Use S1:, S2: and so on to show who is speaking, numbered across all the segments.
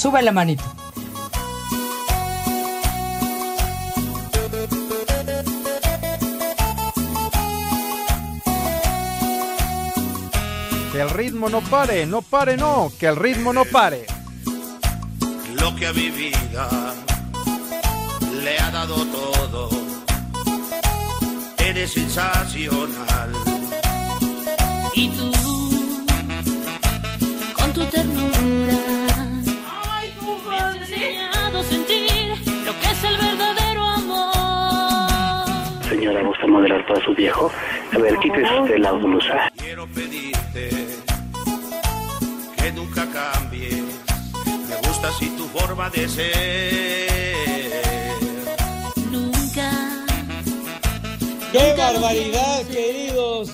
S1: Sube la manito.
S2: Que el ritmo no pare, no pare, no, que el ritmo no pare.
S3: Lo que a mi vida le ha dado todo. Eres sensacional.
S4: Y tú, con tu ternura, me has enseñado a sentir lo que es el verdadero amor.
S5: Señora, ¿gusta moderar para su viejo? A ver, quítese usted la blusa.
S3: Quiero pedirte que nunca cambies. Me gusta así tu forma de ser.
S4: Nunca.
S6: ¡Qué barbaridad, queridos!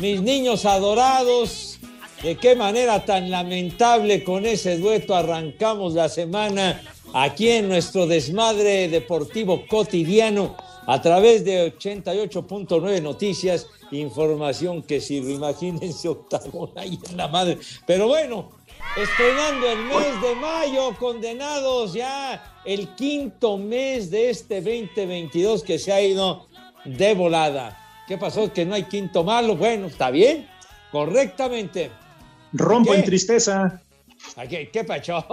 S6: Mis niños adorados. De qué manera tan lamentable con ese dueto arrancamos la semana aquí en nuestro desmadre deportivo cotidiano a través de 88.9 Noticias, información que sirve. Imagínense octagón ahí en la madre. Pero bueno, estrenando el mes de mayo, condenados ya el quinto mes de este 2022 que se ha ido de volada. ¿Qué pasó? Que no hay quinto malo. Bueno, está bien, correctamente.
S7: Rompo
S6: ¿Qué?
S7: en tristeza.
S6: ¿A ¿Qué, qué pacho?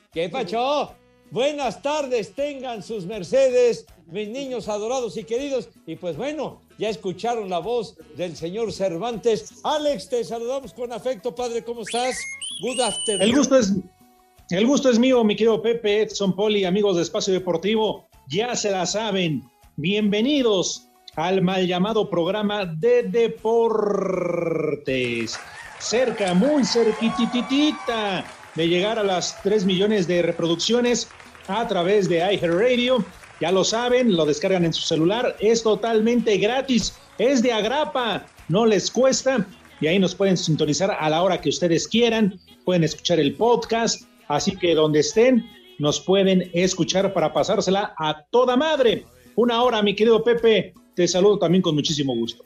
S6: ¿Qué pacho? Buenas tardes, tengan sus mercedes, mis niños adorados y queridos. Y pues bueno, ya escucharon la voz del señor Cervantes. Alex, te saludamos con afecto, padre, ¿cómo estás? Good afternoon.
S7: El gusto es, el gusto es mío, mi querido Pepe, Edson Poli, amigos de Espacio Deportivo. Ya se la saben. Bienvenidos al mal llamado programa de deportes. Cerca, muy cerquititita de llegar a las 3 millones de reproducciones a través de iHeartRadio. Ya lo saben, lo descargan en su celular. Es totalmente gratis. Es de agrapa. No les cuesta. Y ahí nos pueden sintonizar a la hora que ustedes quieran. Pueden escuchar el podcast. Así que donde estén, nos pueden escuchar para pasársela a toda madre. Una hora, mi querido Pepe. Te saludo también con muchísimo gusto.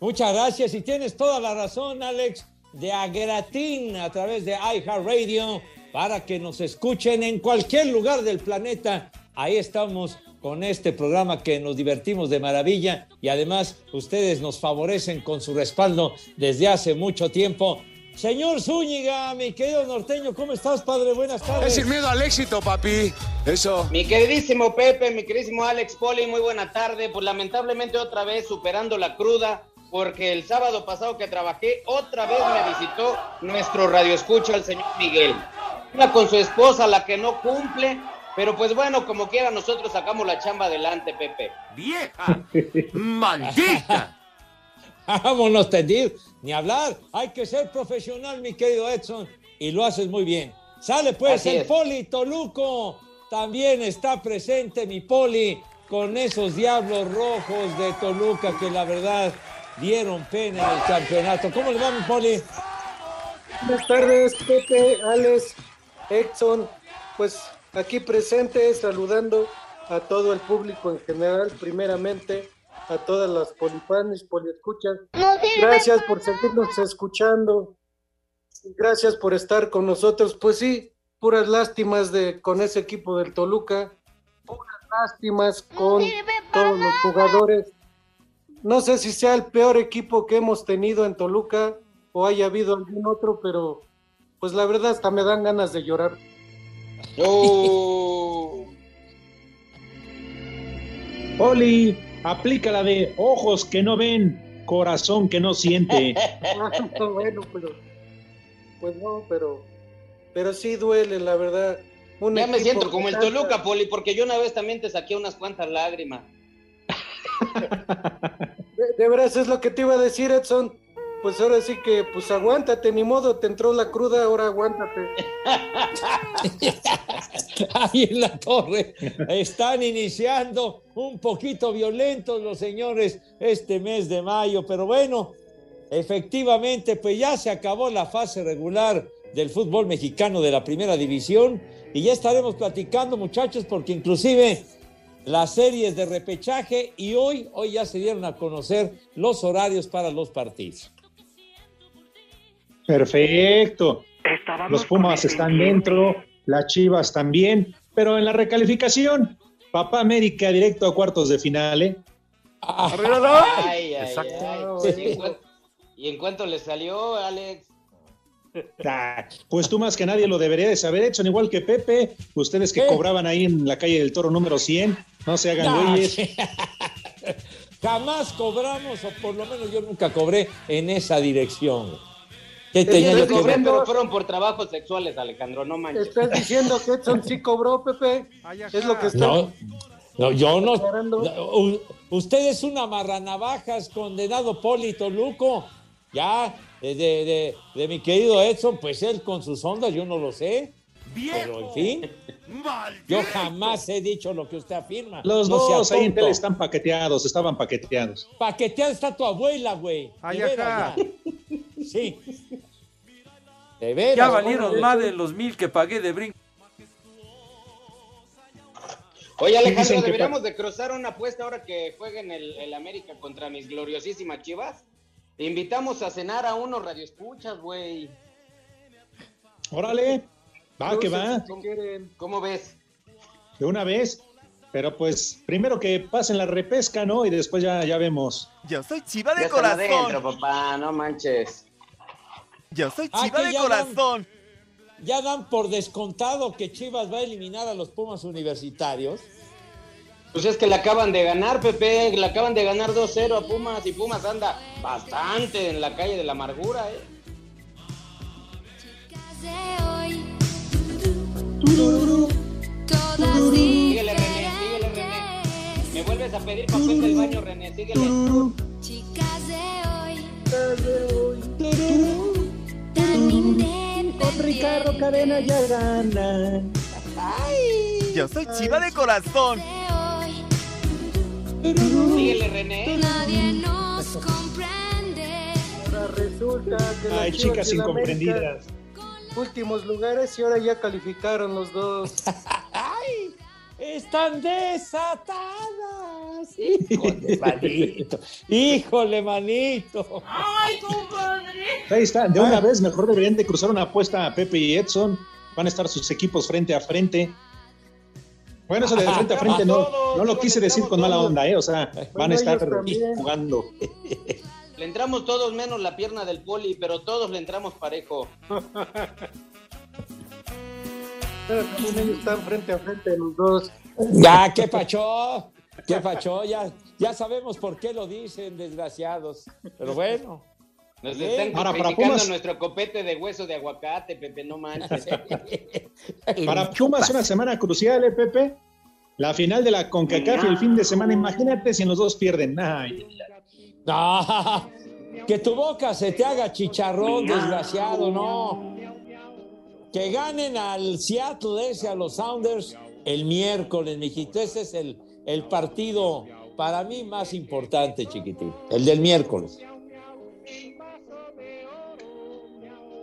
S6: Muchas gracias y tienes toda la razón, Alex, de Agratín a través de iHeartRadio para que nos escuchen en cualquier lugar del planeta. Ahí estamos con este programa que nos divertimos de maravilla y además ustedes nos favorecen con su respaldo desde hace mucho tiempo. Señor Zúñiga, mi querido norteño, ¿cómo estás, padre? Buenas tardes.
S8: Es sin miedo al éxito, papi. Eso.
S9: Mi queridísimo Pepe, mi queridísimo Alex Poli, muy buena tarde. Pues lamentablemente otra vez superando la cruda, porque el sábado pasado que trabajé, otra vez me visitó nuestro radioescucha, el señor Miguel. Una con su esposa, la que no cumple, pero pues bueno, como quiera, nosotros sacamos la chamba adelante, Pepe.
S8: ¡Vieja! ¡Maldita!
S6: Vámonos tendidos, ni hablar. Hay que ser profesional, mi querido Edson, y lo haces muy bien. Sale pues
S9: Así
S6: el
S9: es.
S6: Poli Toluco. También está presente mi Poli con esos diablos rojos de Toluca que la verdad dieron pena en el campeonato. ¿Cómo le va mi Poli?
S10: Buenas tardes, Pepe, Alex, Edson. Pues aquí presente, saludando a todo el público en general, primeramente a todas las polifanes, poliescuchas. Gracias por seguirnos escuchando. Gracias por estar con nosotros. Pues sí, puras lástimas de con ese equipo del Toluca, puras lástimas con todos los jugadores. no sé si sea el peor equipo que hemos tenido en Toluca o haya habido algún otro, pero pues la verdad hasta me dan ganas de llorar.
S9: Oh.
S7: Poli, aplica la de ojos que no ven, corazón que no siente.
S10: bueno, pero pues no, pero pero sí duele, la verdad. Un
S9: Ya me siento como el
S10: tanta-
S9: Toluca, Poli, porque yo una vez también te saqué unas cuantas lágrimas.
S10: De, de veras es lo que te iba a decir, Edson. Pues ahora sí que, pues aguántate, ni modo, te entró la cruda, ahora aguántate.
S6: Ahí en la torre están iniciando un poquito violentos los señores este mes de mayo, pero bueno, efectivamente, pues ya se acabó la fase regular del fútbol mexicano de la primera división y ya estaremos platicando, muchachos, porque inclusive las series de repechaje y hoy, hoy ya se dieron a conocer los horarios para los partidos.
S7: Perfecto. Los Pumas están dentro, las Chivas también, pero en la recalificación, Papá América directo a cuartos de final, ¿eh?
S9: Ay, ay,
S7: Exacto.
S9: ay. ¿Y en, cuan- ¿Y en cuánto le salió, Alex?
S7: Ah, Pues tú más que nadie lo debería de saber, Edson, igual que Pepe, ustedes que cobraban ahí en la calle del Toro número 100, no se hagan
S6: No,
S7: güeyes.
S6: Jamás cobramos, o por lo menos yo nunca cobré en esa dirección. ¿Qué tenía
S9: te
S6: yo que
S9: cobré,
S6: ver?
S9: pero fueron por trabajos sexuales, Alejandro, no manches.
S10: ¿Estás diciendo que Edson sí cobró, Pepe? Es lo que está.
S6: No, no, yo no. u- Usted es una marranavajas, condenado Polito Luco. Ya, de, de, de- de mi querido Edson, pues él con sus ondas, yo no lo sé. Pero en fin, yo jamás he dicho lo que usted afirma.
S7: Los
S6: No
S7: dos ahí en tele están paqueteados, estaban paqueteados.
S6: Paqueteada está tu abuela, güey.
S2: Ajá.
S6: ya. Sí. De veras.
S11: Ya valieron
S6: bueno,
S11: más de los mil que pagué de brinco.
S9: Oye, Alejandro, deberíamos de cruzar una apuesta ahora que jueguen el, el América contra mis gloriosísimas chivas. Te invitamos a cenar a unos radioescuchas, güey.
S7: Órale, va que va,
S9: ¿Cómo, cómo ves?
S7: de una vez. Pero pues primero que pasen la repesca, ¿no? Y después ya, ya vemos.
S12: Yo soy chiva
S9: Ya están adentro, papá, no manches.
S12: Yo soy
S6: Ah,
S12: chiva
S6: que
S12: de
S6: ya
S12: corazón.
S6: Ya dan por descontado que Chivas va a eliminar a los Pumas universitarios.
S9: Pues es que le acaban de ganar, Pepe. Le acaban de ganar 2-0 a Pumas y Pumas anda bastante en la calle de la amargura, ¿eh? Síguele, René, síguele, René. Me vuelves a pedir papel del baño, René, síguele.
S4: Chicas de hoy, tan
S7: Con Ricardo Cadena ya gana.
S12: Yo soy chiva de corazón.
S9: Síguele, René.
S4: nadie nos comprende.
S10: Ahora resulta que las
S7: Ay,
S10: Chivas
S7: chicas incomprendidas.
S10: Últimos lugares y ahora ya calificaron los dos.
S6: ¡Ay! Están desatadas. Híjole, manito. Híjole, manito.
S4: ¡Ay, compadre!
S7: Ahí está, de una vez mejor deberían de cruzar una apuesta a Pepe y Edson. Van a estar sus equipos frente a frente. Bueno, eso de frente a frente no, no lo quise decir con mala onda, ¿eh? O sea, van a estar jugando.
S9: Le entramos todos menos la pierna del poli, pero todos le entramos parejo.
S10: Pero también ellos están frente a frente los dos.
S6: Ya, qué pachó. Qué pachó. Ya, ya sabemos por qué lo dicen, desgraciados. Pero bueno.
S9: Nos están
S7: Ahora, para Pumas-
S9: nuestro copete de hueso de aguacate, Pepe, no manches.
S7: Para Pumas una semana crucial, ¿eh, Pepe? La final de la CONCACAF y el fin de semana, imagínate si los dos pierden. Ay,
S6: No, que tu boca se te haga chicharrón, desgraciado, no. Que ganen al Seattle ese, a los Sounders, el miércoles, mijito. Ese es el, el partido para mí más importante, chiquitín. El del miércoles.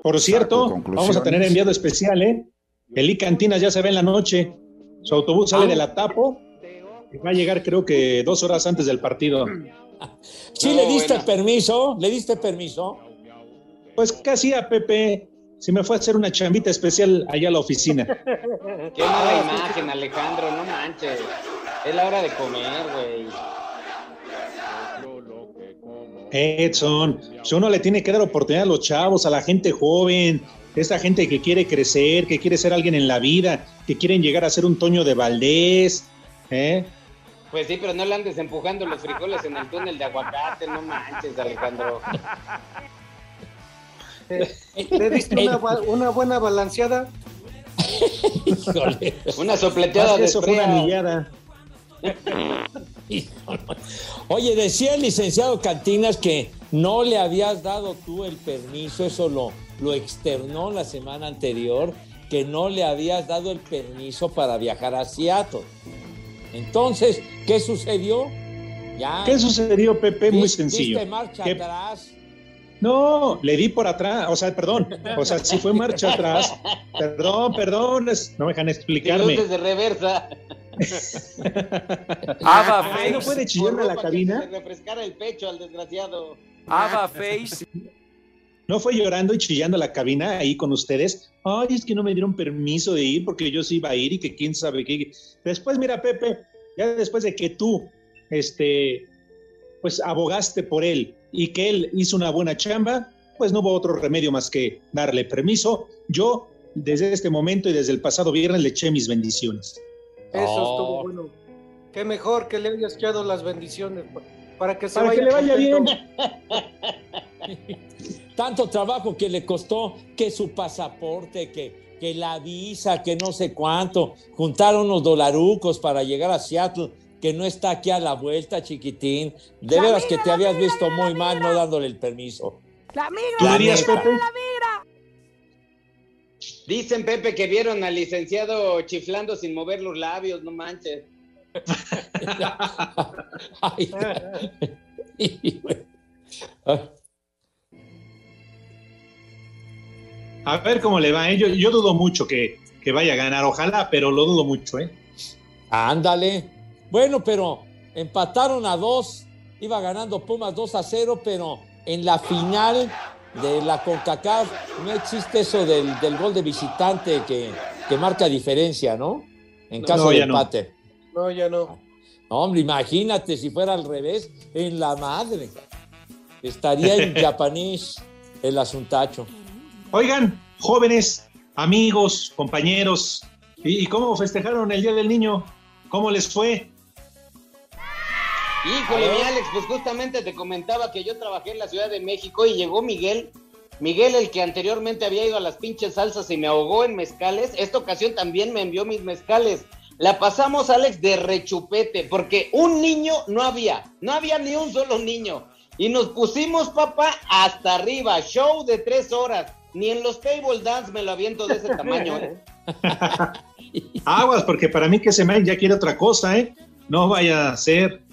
S7: Por cierto, vamos a tener enviado especial, ¿eh? Eli Cantinas ya se ve en la noche. Su autobús sale
S6: Ah.
S7: de la Tapo y va a llegar creo que dos horas antes del partido.
S6: ¿Sí le diste permiso? ¿Le diste permiso?
S7: Pues casi a Pepe si me fue a hacer una chambita especial allá a la oficina.
S9: Qué mala imagen, Alejandro, no manches. Es la hora de comer, güey.
S7: Edson, si uno le tiene que dar oportunidad a los chavos, a la gente joven, esta gente que quiere crecer, que quiere ser alguien en la vida, que quieren llegar a ser un Toño de Valdés, ¿eh?
S9: Pues sí, pero no le andes empujando los frijoles en el túnel de aguacate, no manches, Alejandro.
S10: ¿Le diste una, buena balanceada?
S6: Híjole.
S9: Una sopleteada de
S7: eso fue una anillada.
S6: Oye, decía el licenciado Cantinas que no le habías dado tú el permiso, eso lo, lo externó la semana anterior, que no le habías dado el permiso para viajar a Seattle. Entonces, ¿qué sucedió? Ya.
S7: ¿Qué sucedió, Pepe? Muy sencillo.
S6: diste marcha
S7: ¿Qué-
S6: atrás.
S7: No, le di por atrás, o sea, perdón, o sea, sí fue marcha atrás. Perdón, perdón, es- no me dejan explicarme.
S9: luces de reversa.
S11: Ava
S7: Ay, ¿no
S11: Face.
S7: puede chillarme a la
S9: que
S7: cabina?
S9: se le refrescara el pecho al desgraciado.
S11: Ava Face.
S7: ¿No fue llorando y chillando a la cabina ahí con ustedes? Ay, es que no me dieron permiso de ir porque yo sí iba a ir y que quién sabe qué. Después, mira, Pepe, ya después de que tú, este, pues abogaste por él y que él hizo una buena chamba, pues no hubo otro remedio más que darle permiso. Yo, desde este momento y desde el pasado viernes, le eché mis bendiciones.
S10: Eso
S6: Oh.
S10: estuvo bueno. Qué mejor que le hayas echado las bendiciones pa- para que se
S7: Para
S10: vaya
S7: que le vaya bien.
S6: Tanto trabajo que le costó que su pasaporte, que, que la visa, que no sé cuánto. Juntaron unos dolarucos para llegar a Seattle, que no está aquí a la vuelta, chiquitín. De veras que te habías visto muy mal no dándole el permiso.
S1: La migra,
S7: ¿Tú
S6: La.
S7: Pepe?
S9: Dicen, Pepe, que vieron al licenciado chiflando sin mover los labios, no manches.
S6: Ay,
S7: A ver cómo le va. ¿eh? Yo, yo dudo mucho que, que vaya a ganar. Ojalá, pero lo dudo mucho, ¿eh?
S6: Ándale. Bueno, pero empataron a dos. Iba ganando Pumas 2 a 0, pero en la final de la CONCACAF no existe eso del, del gol de visitante que, que marca diferencia, ¿no? En caso
S7: no,
S6: de
S7: ya no.
S6: empate.
S10: No, ya no.
S6: No, hombre, imagínate si fuera al revés, en la madre. Estaría en japonés el asuntacho.
S7: Oigan, jóvenes, amigos, compañeros, ¿y, y cómo festejaron el Día del Niño? ¿Cómo les fue?
S9: Híjole, mi Alex, pues justamente te comentaba que yo trabajé en la Ciudad de México y llegó Miguel. Miguel, el que anteriormente había ido a las pinches salsas y me ahogó en mezcales, esta ocasión también me envió mis mezcales. La pasamos, Alex, de rechupete, porque un niño no había, no había ni un solo niño. Y nos pusimos, papá, hasta arriba, show de tres horas. Ni en los table dance me lo aviento de ese tamaño, ¿eh?
S7: Aguas, porque para mí que se me ya quiere otra cosa, ¿eh? No vaya a ser.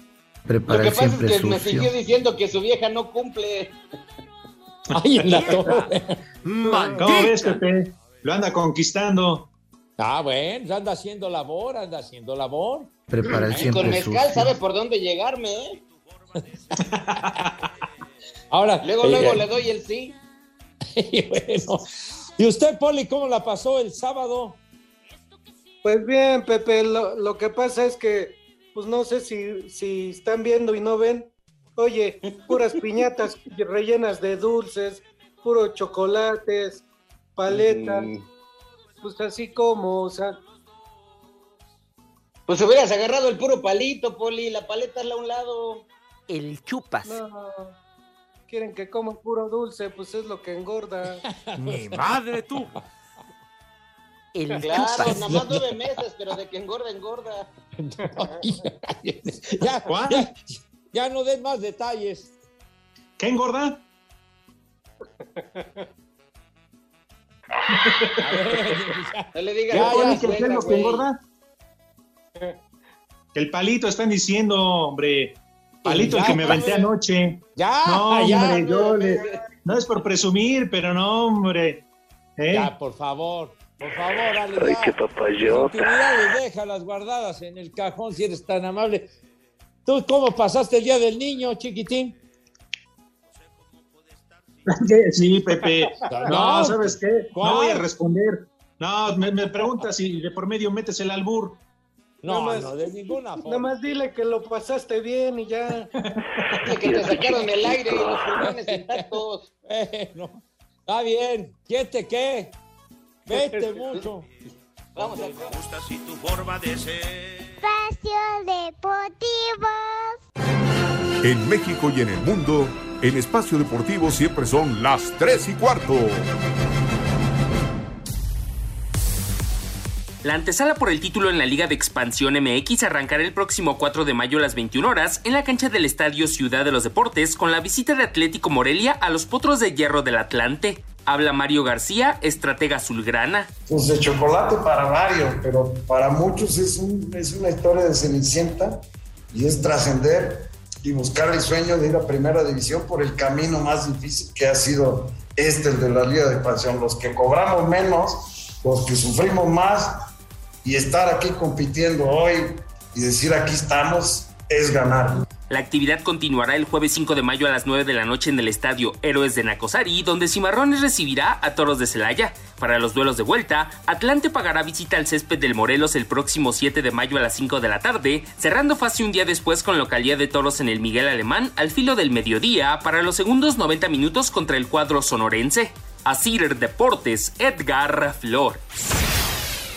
S9: Lo que pasa es que me siguió diciendo que su vieja no cumple.
S6: Ay, en la torre.
S7: ¿Cómo ves, Pepe? Lo anda conquistando.
S6: Ah, bueno, anda haciendo labor, anda haciendo labor.
S13: Prepara el
S9: Y
S13: siempre
S9: con mezcal
S13: sucio.
S9: sabe por dónde llegarme, ¿eh?
S6: Ahora,
S9: Luego, luego
S6: eh,
S9: le doy el sí.
S6: y bueno. ¿Y usted, Poli, cómo la pasó el sábado?
S10: Pues bien, Pepe, lo, lo que pasa es que, pues no sé si, si están viendo y no ven. Oye, puras piñatas rellenas de dulces, puros chocolates, paletas,
S9: Mm.
S10: pues así como, o sea,
S9: Pues hubieras agarrado el puro palito, Poli, la paleta es a un lado.
S1: El chupas.
S10: no, quieren que coman puro dulce, pues es lo que engorda.
S11: Mi madre, tú.
S1: El
S9: Claro,
S1: chupas.
S9: nada más nueve meses, pero de que engorda, engorda.
S6: ya,
S7: ¿Cuál?
S6: ya, ya no den más detalles.
S7: ¿Qué engorda?
S6: A ver, ya.
S9: No le digas
S6: Ya,
S9: a
S6: ya,
S9: la
S7: ¿Qué es
S9: suegra,
S7: lo que engorda? El palito, están diciendo, hombre. Palito el que me aventé anoche.
S6: Ya,
S7: No,
S6: ya,
S7: hombre, yo le... No es por presumir, pero no, hombre. ¿Eh?
S6: ya, por favor, por favor, Ale,
S14: Ay, qué papayota.
S6: déjalas guardadas en el cajón si eres tan amable. ¿Tú cómo pasaste el día del niño, chiquitín?
S7: Sí, Pepe.
S6: No,
S7: ¿sabes qué?
S6: ¿cuál?
S7: No voy a responder. No, me, me preguntas si de por medio metes el albur.
S6: No,
S10: Nada más-
S6: no, de ninguna
S10: Nada
S6: forma.
S10: más dile que lo pasaste bien y ya.
S9: Que te sacaron el aire y los pulmones intactos.
S6: Eh, no. Está bien. ¿Quién te qué? Vete mucho.
S9: Vamos a
S3: Me gusta así tu forma de ser.
S15: Espacio Deportivo.
S16: En México y en el mundo, en Espacio Deportivo siempre son las 3 y cuarto.
S17: La antesala por el título en la Liga de Expansión MX arrancará el próximo 4 de mayo a las 21 horas en la cancha del Estadio Ciudad de los Deportes con la visita de Atlético Morelia a los Potros de Hierro del Atlante. Habla Mario García, estratega azulgrana.
S18: Pues de chocolate para varios, pero para muchos es, un- es una historia de Cenicienta y es trascender y buscar el sueño de ir a Primera División por el camino más difícil que ha sido este, el de la Liga de Expansión. Los que cobramos menos, los que sufrimos más y estar aquí compitiendo hoy y decir aquí estamos es ganar.
S17: La actividad continuará el jueves 5 de mayo a las 9 de la noche en el estadio Héroes de Nacosari, donde Cimarrones recibirá a Toros de Celaya. Para los duelos de vuelta, Atlante pagará visita al césped del Morelos el próximo 7 de mayo a las 5 de la tarde, cerrando fase un día después con localidad de Toros en el Miguel Alemán al filo del mediodía para los segundos 90 minutos contra el cuadro sonorense. Asir Deportes, Edgar Flor.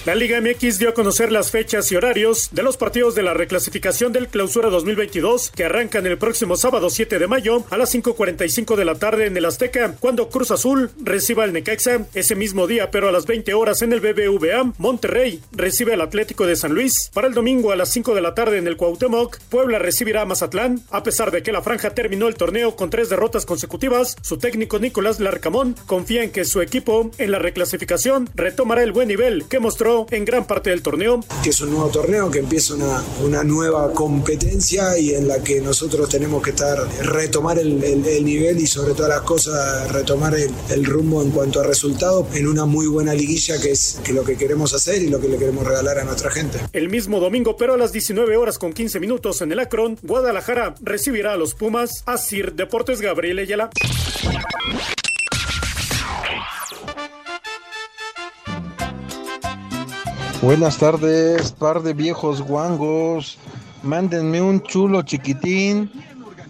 S19: La Liga MX dio a conocer las fechas y horarios de los partidos de la reclasificación del Clausura 2022 que arrancan el próximo sábado 7 de mayo a las 5.45 de la tarde en el Azteca, cuando Cruz Azul reciba al Necaxa. Ese mismo día, pero a las 20 horas en el BBVA, Monterrey recibe al Atlético de San Luis. Para el domingo a las 5 de la tarde en el Cuauhtémoc, Puebla recibirá a Mazatlán. A pesar de que la franja terminó el torneo con tres derrotas consecutivas, su técnico Nicolás Larcamón confía en que su equipo en la reclasificación retomará el buen nivel que mostró en gran parte del torneo.
S20: que es un nuevo torneo, que empieza una, una nueva competencia y en la que nosotros tenemos que estar, retomar el, el- el nivel y sobre todas las cosas retomar el, el rumbo en cuanto a resultados en una muy buena liguilla que es que lo que queremos hacer y lo que le queremos regalar a nuestra gente.
S19: El mismo domingo, pero a las 19 horas con 15 minutos en el Akron, Guadalajara recibirá a los Pumas. Asir Deportes Gabriel Ayala.
S21: Buenas tardes, par de viejos guangos. Mándenme un chulo chiquitín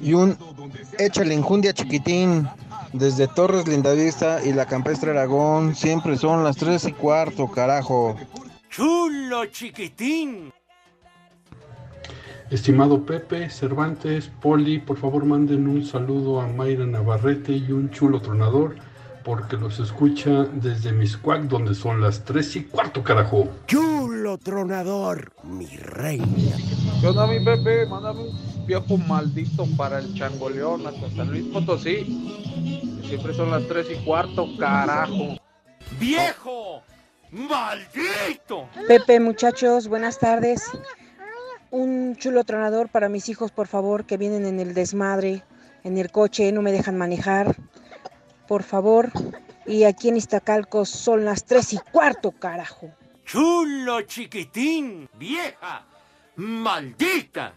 S21: y un échale enjundia chiquitín. Desde Torres Lindavista y la Campestre Aragón, siempre son las tres y cuarto, carajo.
S22: Chulo chiquitín.
S23: Estimado Pepe, Cervantes, Poli, por favor manden un saludo a Mayra Navarrete y un chulo tronador, porque los escucha desde Miscuac, donde son las tres y cuarto, carajo.
S22: Chulo tronador, mi reina.
S24: ¿Qué onda, mi Pepe? Mándame un viejo maldito para el changoleón hasta San Luis Potosí. Siempre son las tres y cuarto, carajo.
S22: ¡Viejo! ¡Maldito!
S25: Pepe, muchachos, buenas tardes. Un chulo tronador para mis hijos, por favor, que vienen en el desmadre, en el coche, no me dejan manejar. Por favor. Y aquí en Iztacalco son las tres y cuarto, carajo.
S22: Chulo chiquitín, vieja, maldita.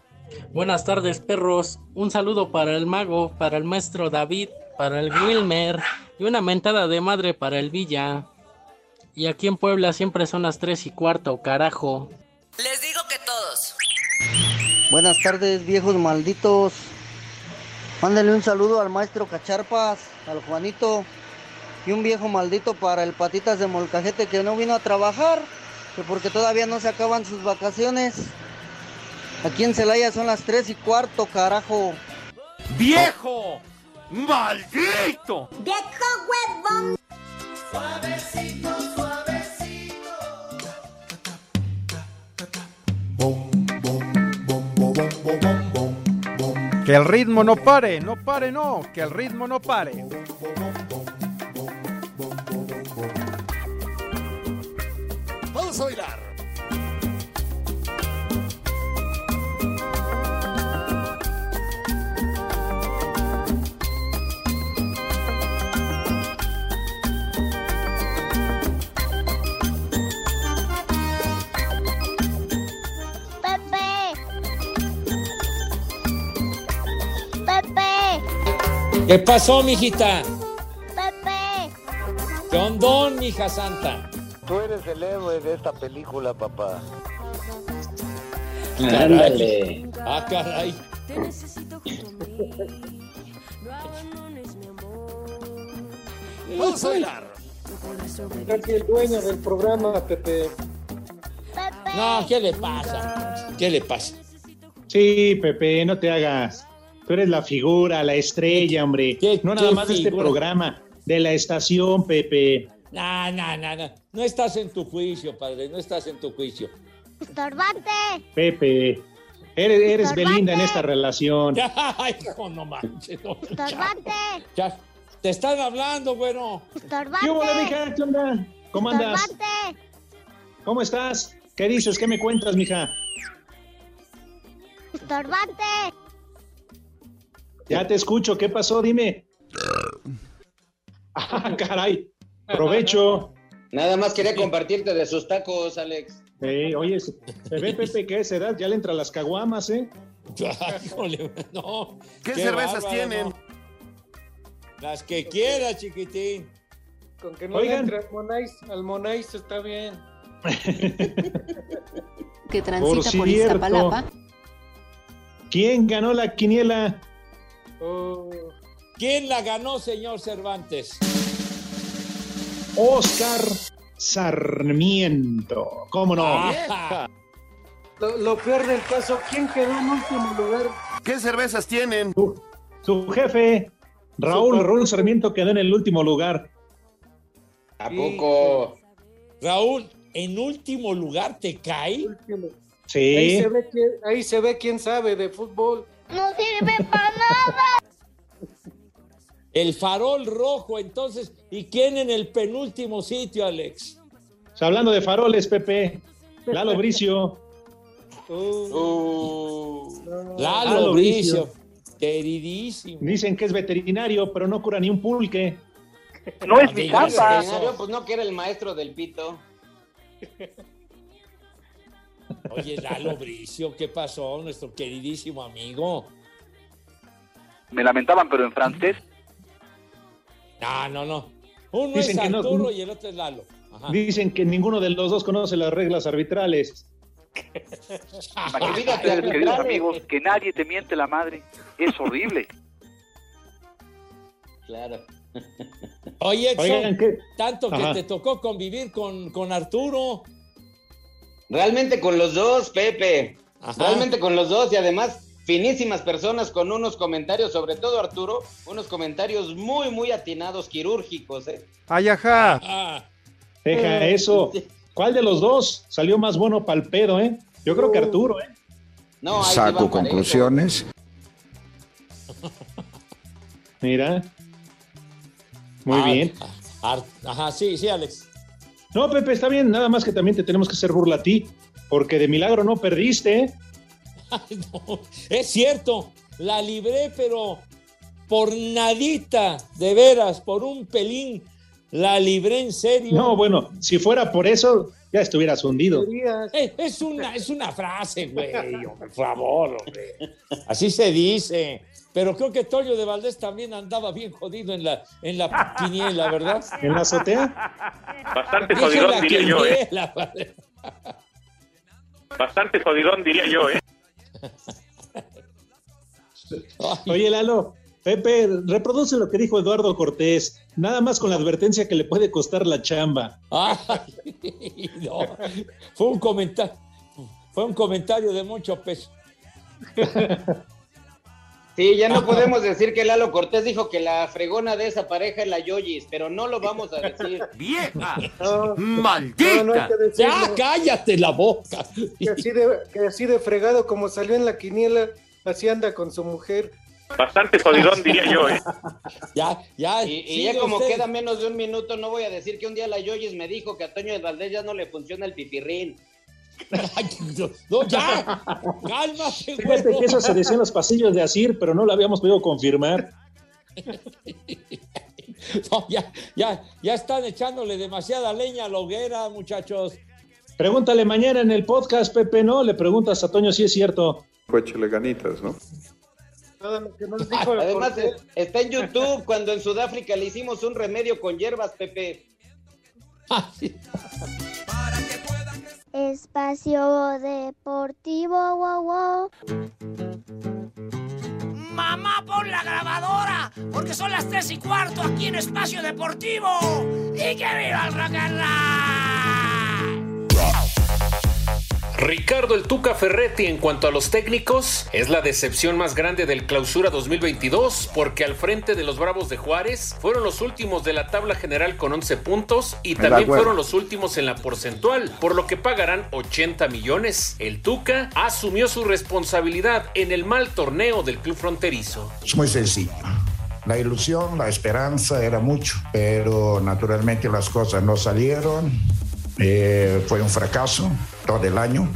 S26: Buenas tardes, perros. Un saludo para el mago, para el maestro David, para el Wilmer y una mentada de madre para el Villa. Y aquí en Puebla siempre son las tres y cuarto, carajo.
S27: Les digo que todos.
S28: Buenas tardes, viejos malditos. Mándenle un saludo al maestro Cacharpas, al Juanito y un viejo maldito para el Patitas de Molcajete que no vino a trabajar, que porque todavía no se acaban sus vacaciones. Aquí en Celaya son las 3 y cuarto, carajo.
S22: ¡Viejo! ¡Maldito!
S27: ¡Viejo huevón!
S4: Suavecito, suavecito.
S24: Que el ritmo no pare, no pare, no, que el ritmo no pare.
S22: Vamos a bailar.
S6: ¿Qué pasó, mijita?
S15: Pepe.
S6: ¿Qué ondón, mija santa?
S29: Tú eres el héroe de esta película, papá.
S9: Ándale.
S6: Ah, caray.
S22: Vamos a bailar.
S10: Casi el dueño del programa, Pepe.
S6: No, ¿qué le pasa? ¿Qué le pasa?
S7: Sí, Pepe, no te hagas. Tú eres la figura, la estrella, hombre. No nada
S6: qué
S7: más de este programa, de la estación, Pepe.
S6: No, no, no, no. No estás en tu juicio, padre. No estás en tu juicio.
S15: Estorbante.
S7: Pepe, eres, eres. Belinda en esta relación.
S6: Ay, hijo, no manches. no, ya,
S15: Estorbante.
S6: ya. Te están hablando, bueno.
S15: Estorbante.
S7: ¿Qué mija? ¿Qué onda? ¿Cómo andas?
S15: Estorbante.
S7: ¿Cómo estás? ¿Qué dices? ¿Qué me cuentas, mija?
S15: Estorbante.
S7: Ya te escucho. ¿Qué pasó? Dime. Ah, caray. Provecho.
S9: Nada más quería compartirte de sus tacos, Alex.
S7: Ey, oye, se ve, Pepe, que a esa edad ya le entra las caguamas, ¿eh?
S6: No.
S22: ¿Qué cervezas
S6: bárbaro,
S22: tienen?
S6: no. Las que quieras, chiquitín.
S10: Con que no
S7: Oigan.
S10: le entre al Monais, al Monais está bien.
S8: que
S7: Por
S8: transita por,
S7: cierto.
S8: Iztapalapa.
S7: ¿Quién ganó la quiniela?
S10: Oh,
S6: ¿Quién la ganó, señor Cervantes?
S7: Oscar Sarmiento. ¿Cómo no?
S6: Ah,
S10: lo, lo peor del caso, ¿quién quedó en último lugar?
S22: ¿Qué cervezas tienen?
S7: Su jefe, Raúl
S10: Su-
S7: Raúl Sarmiento, quedó en el último lugar.
S9: ¿A poco?
S6: Raúl, en último lugar te cae.
S10: Último. Ahí,
S7: Sí.
S10: se ve quién, ahí se ve quién sabe de fútbol.
S15: No sirve para nada.
S6: El farol rojo, entonces. ¿Y quién en el penúltimo sitio, Alex?
S7: Pues hablando de faroles, Pepe. Lalo Bricio.
S9: Uh,
S10: no.
S6: Lalo
S7: Lalo
S6: Bricio. Queridísimo.
S7: Dicen que es veterinario, pero no cura ni un pulque.
S30: No es mi.
S9: Veterinario, pues no que era el maestro del pito.
S6: Oye, Lalo Bricio, ¿qué pasó? Nuestro queridísimo amigo.
S30: Me lamentaban, pero en francés.
S6: No, no, no. Uno
S7: Dicen
S6: es
S7: no-
S6: Arturo y el otro es Lalo. Ajá.
S7: Dicen que ninguno de los dos conoce las reglas arbitrales.
S30: Imagínate, queridos amigos, que nadie te miente la madre. Es horrible.
S9: Claro.
S6: Oye, Edson,
S7: Oigan, ¿qué?
S6: tanto que
S7: Ajá.
S6: te tocó convivir con, con Arturo.
S9: Realmente con los dos, Pepe.
S6: Ajá.
S9: Realmente con los dos y además finísimas personas con unos comentarios, sobre todo Arturo, unos comentarios muy, muy atinados, quirúrgicos. ¿eh?
S31: Ay, ajá.
S6: Ah,
S7: Deja eso. ¿Cuál de los dos salió más bueno para el pedo, eh? Yo creo que Arturo, ¿eh?
S9: No,
S32: Saco conclusiones.
S7: Mira. Muy
S6: ah,
S7: bien.
S6: ah, ajá, sí, sí, Alex.
S7: No, Pepe, está bien. Nada más que también te tenemos que hacer burla a ti. Porque de milagro no perdiste.
S6: Ay, no, es cierto, la libré, pero por nadita, de veras, por un pelín, la libré en serio.
S7: No, bueno, si fuera por eso, ya estuvieras hundido.
S6: Eh, es, una, es una frase, güey, por favor, hombre. Así se dice. Pero creo que Toño de Valdés también andaba bien jodido en la, en la quiniela, ¿verdad?
S7: ¿En la azotea?
S33: Bastante
S6: la
S33: diría yo, ¿eh?
S6: padre.
S33: Bastante jodidón, diría yo, ¿eh?
S7: Oye, Lalo, Pepe, reproduce lo que dijo Eduardo Cortés. Nada más con la advertencia que le puede costar la chamba.
S6: Ay, no. Fue un comentario, fue un comentario de mucho peso.
S9: Sí, ya no podemos decir que Lalo Cortés dijo que la fregona de esa pareja es la Yoyis, pero no lo vamos a decir.
S22: ¡Vieja!
S10: No,
S22: ¡Maldita!
S10: no.
S6: Ya, cállate la boca.
S10: Que así, de, que así de fregado como salió en la quiniela, así anda con su mujer.
S33: Bastante jodidón, diría yo, ¿eh?
S6: Ya, ya.
S9: Y, ya como
S6: usted.
S9: queda menos de un minuto, no voy a decir que un día la Yoyis me dijo que a Toño de Valdés ya no le funciona el pipirrín.
S6: No, ya. Cálmate,
S7: Fíjate que eso se decía en los pasillos de Asir, pero no lo habíamos podido confirmar.
S6: No, ya, ya, ya están echándole demasiada leña a la hoguera, muchachos.
S7: Pregúntale mañana en el podcast, Pepe, ¿no? Le preguntas a Toño si es cierto.
S32: Échale ganitas, ¿no?
S10: Que nos dijo
S9: Además, está en YouTube cuando en Sudáfrica le hicimos un remedio con hierbas, Pepe.
S15: Espacio Deportivo, wow, wow.
S8: Mamá, pon la grabadora, porque son las tres y cuarto aquí en Espacio Deportivo. ¡Y que viva el rock!
S31: Ricardo el Tuca Ferretti en cuanto a los técnicos es la decepción más grande del clausura 2022 porque al frente de los Bravos de Juárez fueron los últimos de la tabla general con 11 puntos y también fueron los últimos en la porcentual por lo que pagarán 80 millones. El Tuca asumió su responsabilidad en el mal torneo del club fronterizo.
S32: Es muy sencillo. La ilusión, la esperanza era mucho, pero naturalmente las cosas no salieron. Eh, fue un fracaso todo el año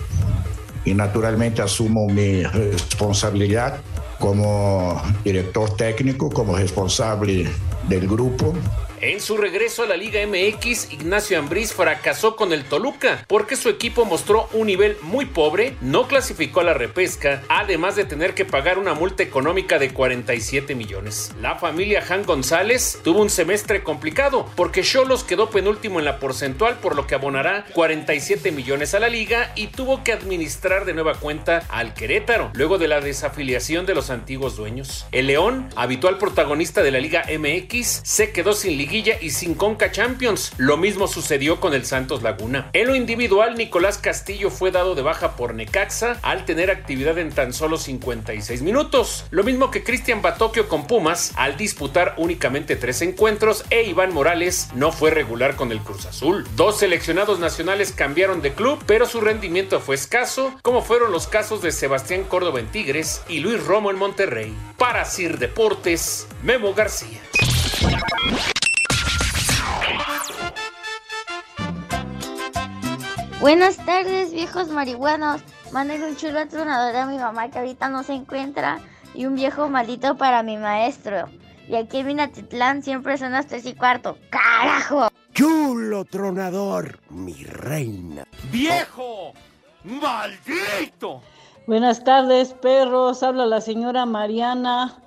S32: y naturalmente asumo mi responsabilidad como director técnico, como responsable del grupo.
S31: En su regreso a la Liga MX, Ignacio Ambriz fracasó con el Toluca porque su equipo mostró un nivel muy pobre, no clasificó a la repesca, además de tener que pagar una multa económica de 47 millones. La familia Han González tuvo un semestre complicado porque Cholos quedó penúltimo en la porcentual por lo que abonará 47 millones a la liga y tuvo que administrar de nueva cuenta al Querétaro luego de la desafiliación de los antiguos dueños. El León, habitual protagonista de la Liga MX, se quedó sin y sin Conca Champions. Lo mismo sucedió con el Santos Laguna. En lo individual, Nicolás Castillo fue dado de baja por Necaxa al tener actividad en tan solo 56 minutos. Lo mismo que Cristian Batocchio con Pumas al disputar únicamente tres encuentros e Iván Morales no fue regular con el Cruz Azul. Dos seleccionados nacionales cambiaron de club, pero su rendimiento fue escaso, como fueron los casos de Sebastián Córdoba en Tigres y Luis Romo en Monterrey. Para Sir Deportes, Memo García.
S15: Buenas tardes, viejos marihuanos. Manden un chulo tronador a mi mamá que ahorita no se encuentra y un viejo maldito para mi maestro. Y aquí en Minatitlán siempre son las tres y cuarto. ¡Carajo!
S34: Chulo tronador, mi reina.
S8: ¡Viejo! ¡Maldito!
S14: Buenas tardes, perros. Habla la señora Mariana.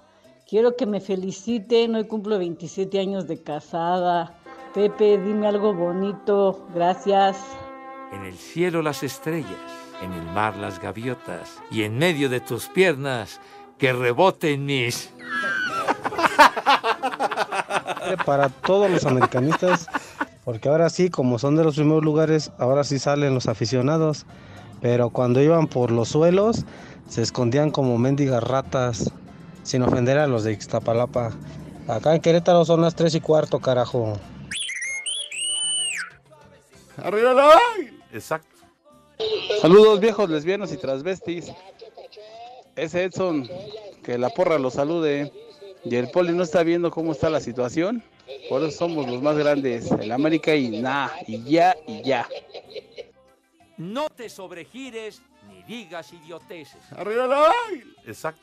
S14: Quiero que me feliciten. Hoy cumplo 27 años de casada. Pepe, dime algo bonito. Gracias.
S11: En el cielo las estrellas, en el mar las gaviotas y en medio de tus piernas que reboten mis...
S35: Para todos los americanistas, porque ahora sí, como son de los primeros lugares, ahora sí salen los aficionados. Pero cuando iban por los suelos, se escondían como mendigas ratas, sin ofender a los de Ixtapalapa. Acá en Querétaro son las tres y cuarto, carajo.
S22: ¡Arriba la
S11: Exacto.
S24: Saludos viejos lesbianos y transvestis. Ese Edson, que la porra lo salude. Y el poli no está viendo cómo está la situación. Por eso somos los más grandes. El América y nada, y ya, y ya.
S11: No te sobregires ni digas idioteces.
S22: ¡Arriba la
S11: Exacto.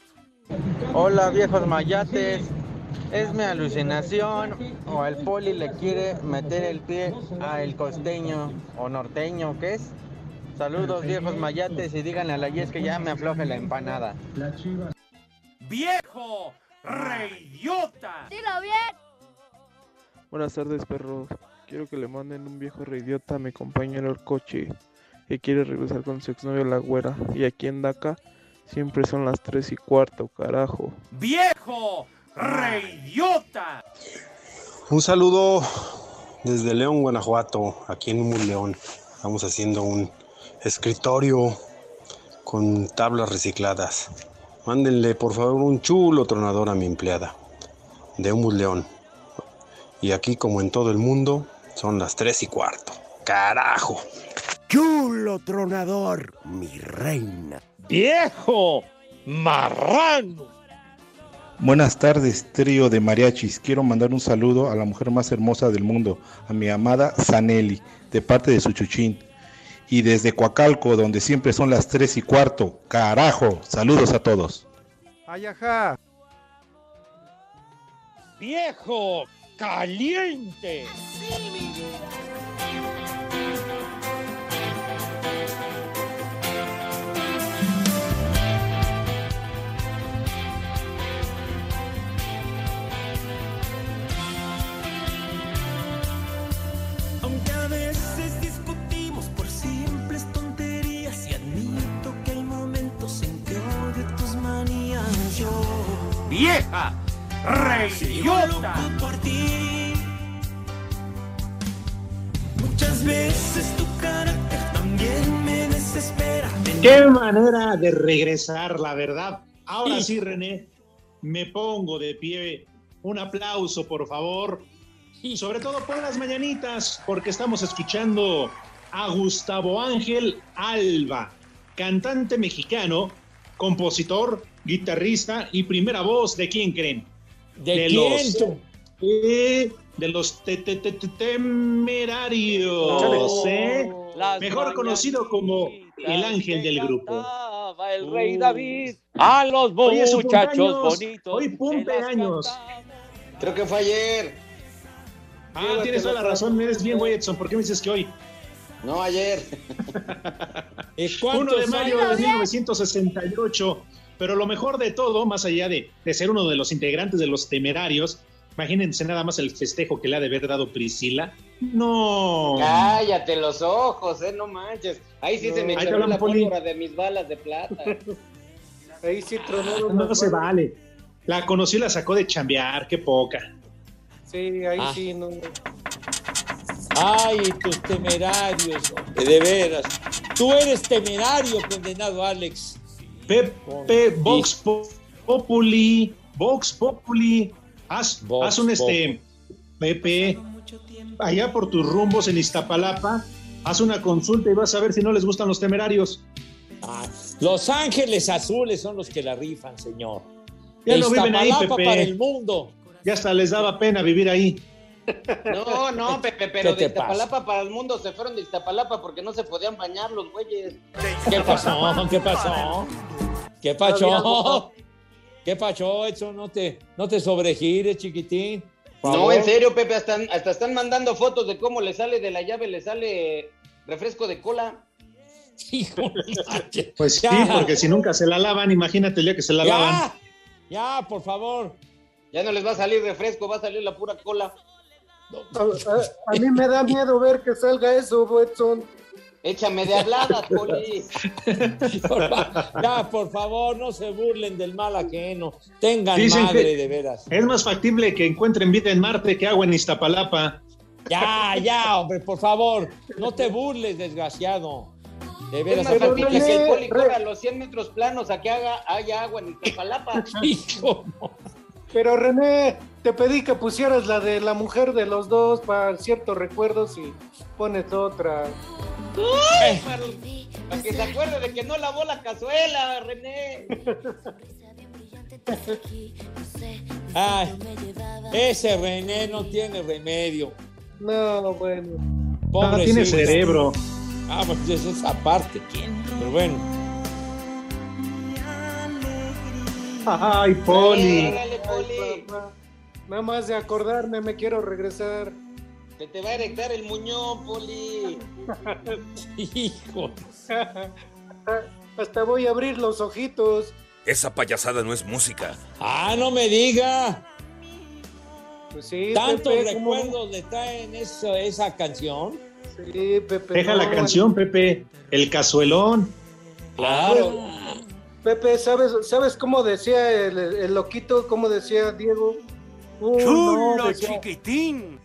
S29: Hola viejos mayates, es mi alucinación o el poli le quiere meter el pie a el costeño o norteño, ¿qué es? Saludos viejos mayates y díganle a la Yes que ya me afloje la empanada.
S8: ¡Viejo! ¡Reidiota!
S15: ¡Dilo bien!
S36: Buenas tardes, perros. Quiero que le manden un viejo reidiota a mi compañero el coche que quiere regresar con su exnovio la güera. Y aquí en Daca siempre son las 3 y cuarto, carajo.
S8: ¡Viejo! ¡Reidiota!
S37: Un saludo desde León, Guanajuato, aquí en un León. Estamos haciendo un escritorio con tablas recicladas. Mándenle por favor un chulo tronador a mi empleada de Humus León. Y aquí, como en todo el mundo, son las 3 y cuarto. ¡Carajo!
S34: Chulo tronador, mi reina.
S6: ¡Viejo! ¡Marrano!
S38: Buenas tardes, trío de mariachis. Quiero mandar un saludo a la mujer más hermosa del mundo, a mi amada Zanelli, de parte de su chuchín. Y desde Coacalco, donde siempre son las 3 y cuarto. ¡Carajo! Saludos a todos.
S24: Ayaja.
S6: ¡Viejo! ¡Caliente!
S4: Aunque a veces
S8: vieja reyota.
S4: por ti. Muchas veces tu carácter también me desespera.
S7: Qué manera de regresar, la verdad. Ahora sí, René, me pongo de pie. Un aplauso, por favor. Y sobre todo por las mañanitas, porque estamos escuchando a Gustavo Ángel Alba, cantante mexicano, compositor, guitarrista y primera voz de quién creen?
S6: ¿De quién,
S7: los? Eh, de los te- te- te- te- temerarios. ¿eh?
S6: Las
S7: mejor conocido como el ángel del grupo.
S6: El rey David a los muchachos
S7: cumpleaños.
S6: bonitos.
S7: Hoy
S6: se
S7: cumple
S6: las
S7: años.
S9: Creo que fue ayer.
S7: Ah, tienes toda la razón, eres bien, güey, Edson. ¿Por qué me dices que hoy?
S9: No, ayer.
S7: 1 de mayo de 1968. Pero lo mejor de todo, más allá de, de ser uno de los integrantes de los temerarios, imagínense nada más el festejo que le ha de haber dado Priscila. No.
S9: Cállate los ojos, eh, no manches. Ahí sí se me echó la pólvora de mis balas de plata.
S10: Ahí sí tronaron.
S7: No
S10: las
S7: se vale. La conoció y la sacó de chambear, qué poca.
S10: Sí, ahí
S6: Ah.
S10: sí, no.
S6: Ay, tus temerarios, de veras. Tú eres temerario, condenado Alex.
S7: Pepe, Vox Po- Populi, Vox Populi. Haz,
S6: Vox
S7: haz un este, Pepe, allá por tus rumbos en Iztapalapa, haz una consulta y vas a ver si no les gustan los temerarios.
S6: Ah, Los ángeles azules son los que la rifan, señor.
S7: Ya no viven ahí, Pepe.
S6: para el mundo.
S7: Ya hasta les daba pena vivir ahí.
S9: No, no, Pepe, pero
S6: ¿Qué
S9: de
S6: pasa?
S9: Iztapalapa para el mundo se fueron de Iztapalapa porque no se podían bañar los güeyes.
S6: ¿Qué pasó? ¿Qué pasó? ¿Qué pasó? ¿Qué pasó? Eso no te, no te sobregires, chiquitín.
S9: No, en serio, Pepe, hasta, hasta están mandando fotos de cómo le sale de la llave, le sale refresco de cola.
S6: Hijo.
S7: Pues sí,
S6: Ya.
S7: porque si nunca se la lavan, imagínate el día que se la lavan.
S6: Ya, ya, por favor.
S9: Ya no les va a salir refresco, va a salir la pura cola.
S10: A, mí me da miedo ver que salga eso, Edson.
S9: Échame de habladas, Poli.
S6: Por ya, por favor, no se burlen del mal ajeno. Tengan
S7: Dicen
S6: madre,
S7: que-
S6: de veras.
S7: Es más factible que encuentren vida en Marte que agua en Iztapalapa.
S6: Ya, ya, hombre, por favor. No te burles, desgraciado. De
S9: Es
S6: veras.
S9: más factible que el Poli corra a los 100 metros planos a que haga, haya agua en Iztapalapa.
S10: Pero René, te pedí que pusieras la de la mujer de los dos para ciertos recuerdos y pones otra.
S9: Para, para que se acuerde de que no lavó la cazuela, René.
S6: Ay, ese René no tiene remedio.
S10: No, bueno.
S7: No
S6: Pobre
S7: tiene cerebro.
S6: Ah, pues es esa parte. Pero bueno.
S7: Ay, Poli.
S9: Poli.
S10: Papá, Nada más de acordarme me quiero regresar.
S9: Se te va a erectar el muñón, Poli.
S6: Hijo.
S10: Hasta voy a abrir los ojitos.
S8: Esa payasada no es música.
S6: Ah, no me diga.
S10: Pues sí,
S6: Tantos
S10: Pepe,
S6: recuerdos le traen eso, esa canción.
S10: Sí, Pepe.
S7: Deja la canción, Pepe. El cazuelón.
S6: Claro.
S10: Pepe, ¿sabes, ¿sabes cómo decía el, el loquito? ¿Cómo decía Diego? Uh,
S8: Chulo
S10: no, decía-
S8: chiquitín.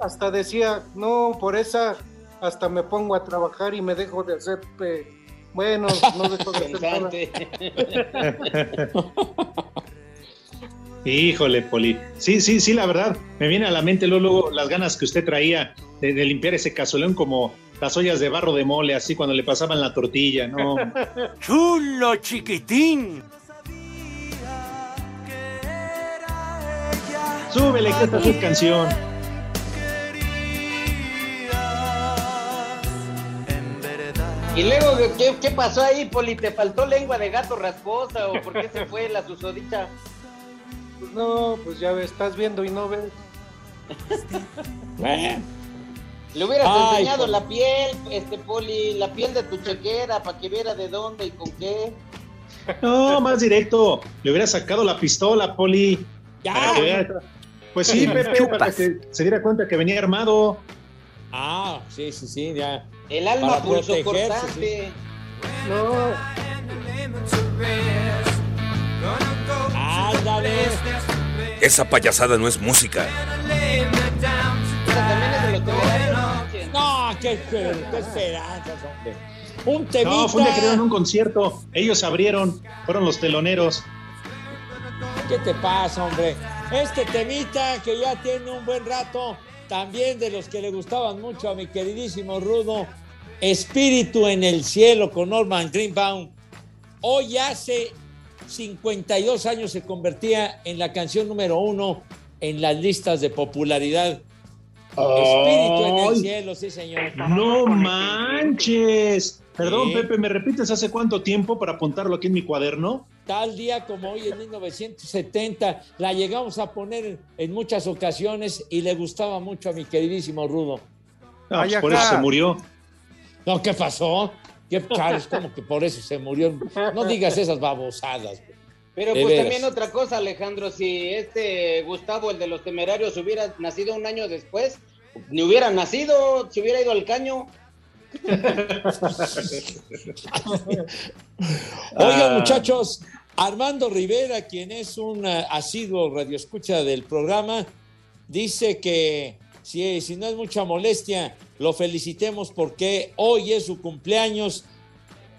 S10: hasta decía, no, por esa hasta me pongo a trabajar y me dejo de hacer, pe- bueno, no dejo de hacer.
S7: Híjole, Poli. Sí, sí, sí, la verdad. Me viene a la mente luego, luego las ganas que usted traía de, de limpiar ese cazuelón como las ollas de barro de mole, así cuando le pasaban la tortilla, ¿no?
S8: Chulo chiquitín.
S7: Súbele, que esta es su canción.
S9: Y luego, ¿qué, qué pasó ahí, Poli? ¿Te faltó lengua de gato rasposa o por qué se fue la susodicha?
S10: Pues no, pues ya ves, estás viendo y no ves.
S9: Le hubieras
S6: Ay,
S9: enseñado
S6: Poli.
S9: la piel, este Poli, la piel de tu chequera para que viera de dónde y con qué.
S7: No, más directo. Le hubiera sacado la pistola, Poli.
S6: ya.
S7: Pues sí, Pepe, para que se diera cuenta que venía armado.
S6: Ah, sí, sí, sí, ya.
S9: El alma pulso cortante.
S10: No,
S6: Ah, Ándale.
S39: Esa payasada no es música.
S6: No, qué, qué, qué esperanzas, hombre. Un temita.
S7: No, fue un día que dieron un concierto. Ellos abrieron, fueron los teloneros.
S6: ¿Qué te pasa, hombre? Este temita que ya tiene un buen rato, también de los que le gustaban mucho a mi queridísimo Rudo, Espíritu en el Cielo con Norman Greenbaum. Hoy hace 52 años se convertía en la canción número uno en las listas de popularidad. Espíritu en el. Cielo, sí, señor.
S7: No manches. Perdón. Pepe, ¿me repites hace cuánto tiempo para apuntarlo aquí en mi cuaderno?
S6: Tal día como hoy en 1970, la llegamos a poner en, muchas ocasiones y le gustaba mucho a mi queridísimo Rudo.
S7: Ah, pues por eso se murió.
S6: No, ¿qué pasó? ¿Qué Carlos? ¿Cómo que por eso se murió? No digas esas babosadas. güey.
S9: Pero
S6: De
S9: pues
S6: veras.
S9: también otra cosa, Alejandro, si este Gustavo, el de los temerarios, hubiera nacido un año después, ni hubiera nacido, se hubiera ido al caño.
S6: Oigan,
S7: Ah.
S6: muchachos, Armando Rivera, quien es un eh, asiduo radioescucha del programa, dice que si, si no es mucha molestia, lo felicitemos porque hoy es su cumpleaños.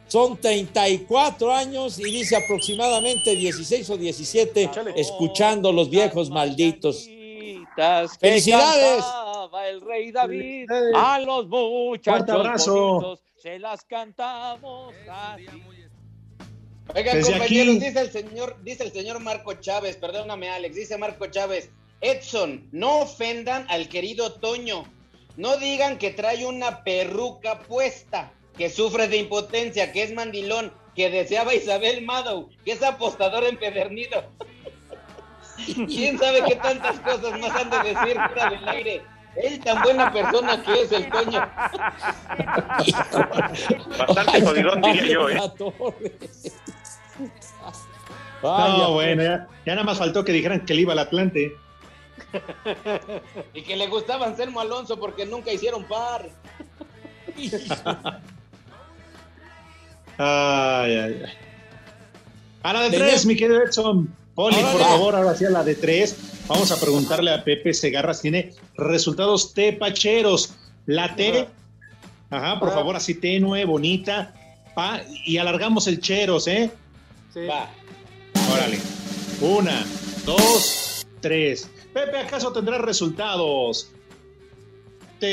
S6: Son 34 años y dice aproximadamente 16 o 17 escuchando los viejos malditos. ¡Felicidades!
S40: Cantaba el rey David a los muchachos bonitos, se las cantamos así.
S9: Oigan,
S7: Desde
S9: compañeros,
S7: aquí-
S9: dice el señor, dice el señor Marco Chávez, perdóname, Alex, dice Marco Chávez, Edson, no ofendan al querido Toño. No digan que trae una perruca puesta, que sufre de impotencia, que es mandilón, que deseaba Isabel Madow, que es apostador empedernido. ¿Quién sabe qué tantas cosas más han de decir fuera del aire? Él tan buena persona que es el Toño.
S33: Bastante jodidón, diría yo, ¿eh?
S6: Vaya,
S7: no, bueno, ya, ya nada más faltó que dijeran que le iba al Atlante.
S9: Y que le gustaba Anselmo Alonso porque nunca hicieron par.
S7: Ay, ay, ay. A la de tres, mi querido Edson. Poli, por favor, ahora sí a la de tres. Vamos a preguntarle a Pepe Segarras. Tiene resultados tepacheros. La T, ajá, por favor, así tenue, bonita. Pa, y alargamos el cheros, ¿eh?
S10: Sí.
S9: Va.
S7: Órale. Una, dos, tres. Pepe, ¿acaso tendrá resultados?
S6: Ya,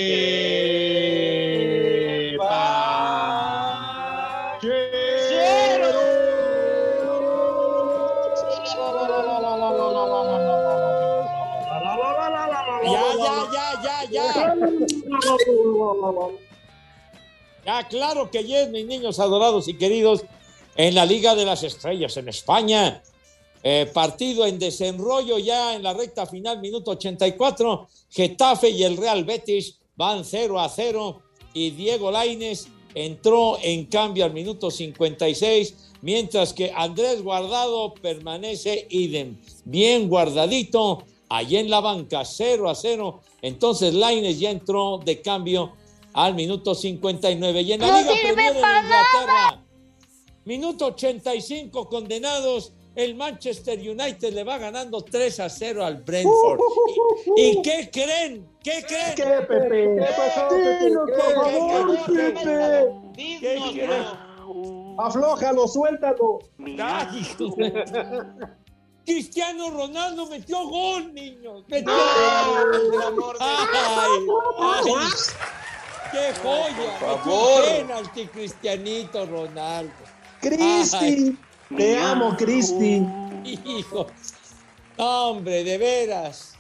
S6: ya, ya. Ya, claro que yes, mis niños adorados y queridos, en la Liga de las Estrellas en España. Eh, partido en desenrollo ya en la recta final, minuto 84. Getafe y el Real Betis van 0 a 0 y Diego Laines entró en cambio al minuto 56, mientras que Andrés Guardado permanece idem, bien guardadito, allí en la banca 0 a 0. Entonces Laines ya entró de cambio al minuto 59 y en la
S15: ¡No
S6: Liga Premier de Inglaterra, minuto 85 condenados. El Manchester United le va ganando 3 a 0 al Brentford. ¿Y, y qué creen? ¿Qué creen?
S7: ¿Qué, Pepe?
S10: ¿Qué pasó, Pepe?
S7: Dinos,
S10: ¿Qué?
S7: por favor,
S10: ¿Qué?
S7: Pepe.
S6: ¿Qué creen?
S7: Aflójalo, suéltalo.
S6: Cristiano Ronaldo metió gol, niños. Metió
S9: por
S6: gol.
S9: amor de
S6: Ay, ay, qué joya.
S9: Por
S6: Metió
S9: favor.
S6: un penalti, Cristianito Ronaldo.
S7: Cristi, te amo, Cristi.
S6: Hijo, hombre, de veras.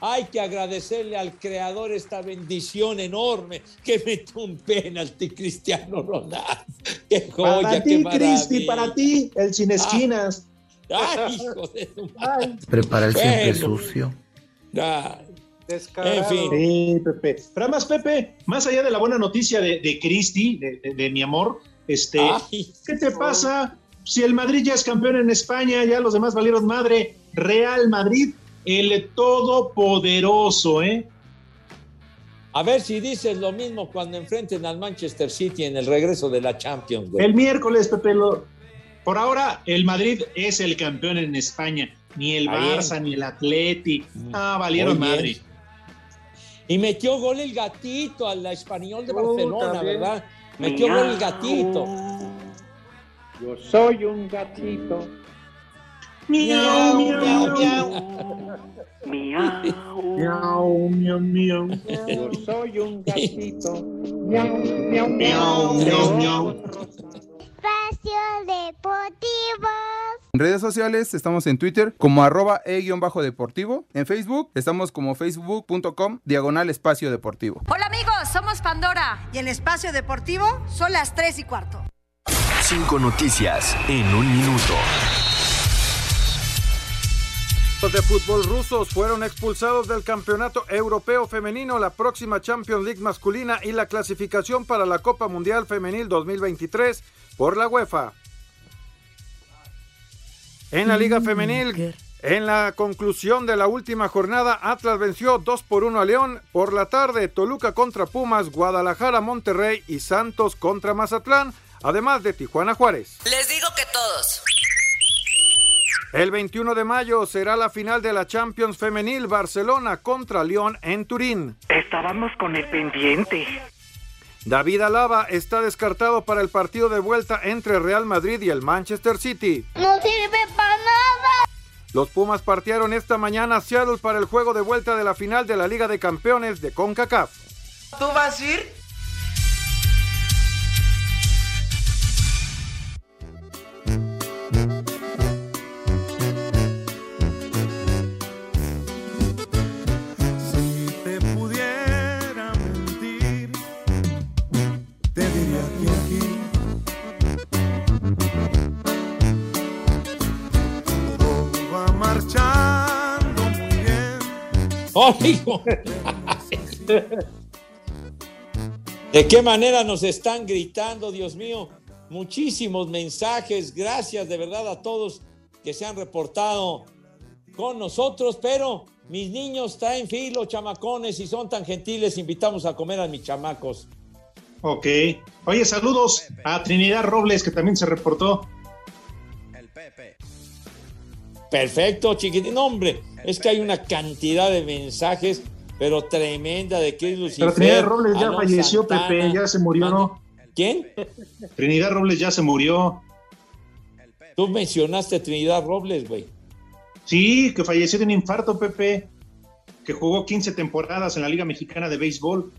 S6: Hay que agradecerle al creador esta bendición enorme que metió un penalti Cristiano Ronaldo. Qué joya,
S7: Para ti. Cristi, para ti, el sin esquinas.
S6: Ay, hijo de madre.
S41: Prepara el siempre sucio.
S6: Ay,
S10: Descarado.
S6: En fin.
S7: Sí, Pepe. Pero además, Pepe, más allá de la buena noticia de, de Cristi, de, de- de mi amor, este,
S6: Ay.
S7: ¿qué te pasa? Si el Madrid ya es campeón en España, ya los demás valieron madre. Real Madrid, el todopoderoso, ¿eh?
S6: A ver si dices lo mismo cuando enfrenten al Manchester City en el regreso de la Champions. güey.
S7: El miércoles, Pepe, lo- por ahora el Madrid es el campeón en España. Ni el. Barça, ni el Atleti. Ah, valieron madre.
S6: Y metió gol el gatito al español de Barcelona,
S10: también.
S6: ¿verdad? Metió gol el gatito.
S29: Yo soy un gatito.
S7: Miau, miau, miau.
S29: Miau.
S7: Miau, miau, miau.
S29: Yo soy un gatito. Miau, miau,
S7: Miau, miau, miau.
S42: Espacio Deportivo.
S43: En redes sociales estamos en Twitter como arroba e-deportivo. En Facebook estamos como facebook.com diagonal espacio deportivo.
S41: Hola amigos, somos Pandora. Y en Espacio Deportivo son las 3 y cuarto.
S44: Cinco noticias en un minuto.
S2: Los de fútbol rusos fueron expulsados del Campeonato Europeo Femenino, la próxima Champions League masculina y la clasificación para la Copa Mundial Femenil 2023 por la UEFA. En la Liga Femenil, en la conclusión de la última jornada, Atlas venció 2 por 1 a León. Por la tarde, Toluca contra Pumas, Guadalajara, Monterrey y Santos contra Mazatlán, además de Tijuana Juárez.
S41: Les digo que todos.
S2: El 21 de mayo será la final de la Champions Femenil Barcelona contra Lyon en Turín.
S29: Estábamos con el pendiente.
S2: David Alaba está descartado para el partido de vuelta entre Real Madrid y el Manchester City.
S42: No sirve para nada.
S2: Los Pumas partieron esta mañana a Seattle para el juego de vuelta de la final de la Liga de Campeones de CONCACAF.
S41: ¿Tú vas a ir?
S6: ¡Oh, hijo! ¿De qué manera nos están gritando, Dios mío? Muchísimos mensajes. Gracias de verdad a todos que se han reportado con nosotros, pero mis niños traen filo, chamacones, y son tan gentiles, invitamos a comer a mis chamacos.
S7: Ok. Oye, saludos a Trinidad Robles, que también se reportó.
S6: Perfecto, chiquitín. No, hombre, es que hay una cantidad de mensajes, pero tremenda de que es Lucifer.
S7: Pero Trinidad Robles ya
S6: Alon
S7: falleció,
S6: Santana.
S7: Pepe, ya se murió, ¿no?
S6: ¿Quién?
S7: Trinidad Robles ya se murió.
S6: Tú mencionaste a Trinidad Robles, güey.
S7: Sí, que falleció de un infarto, Pepe. Que jugó 15 temporadas en la Liga Mexicana de Béisbol.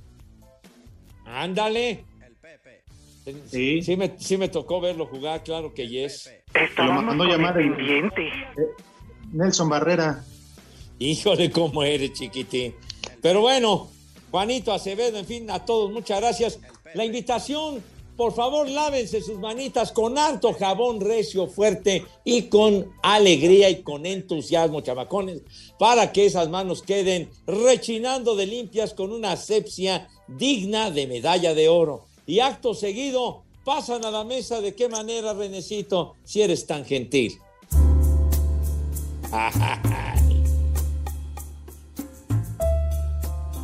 S6: Ándale.
S7: Sí.
S6: Sí me, sí me tocó verlo jugar, claro que yes.
S7: Lo mandó llamar el- Nelson Barrera.
S6: Híjole, cómo eres, chiquitín. Pero bueno, Juanito Acevedo, en fin, a todos, muchas gracias. La invitación, por favor, lávense sus manitas con harto jabón recio, fuerte y con alegría y con entusiasmo, chamacones, para que esas manos queden rechinando de limpias con una asepsia digna de medalla de oro. Y acto seguido, pasan a la mesa de qué manera, Renecito, si eres tan gentil.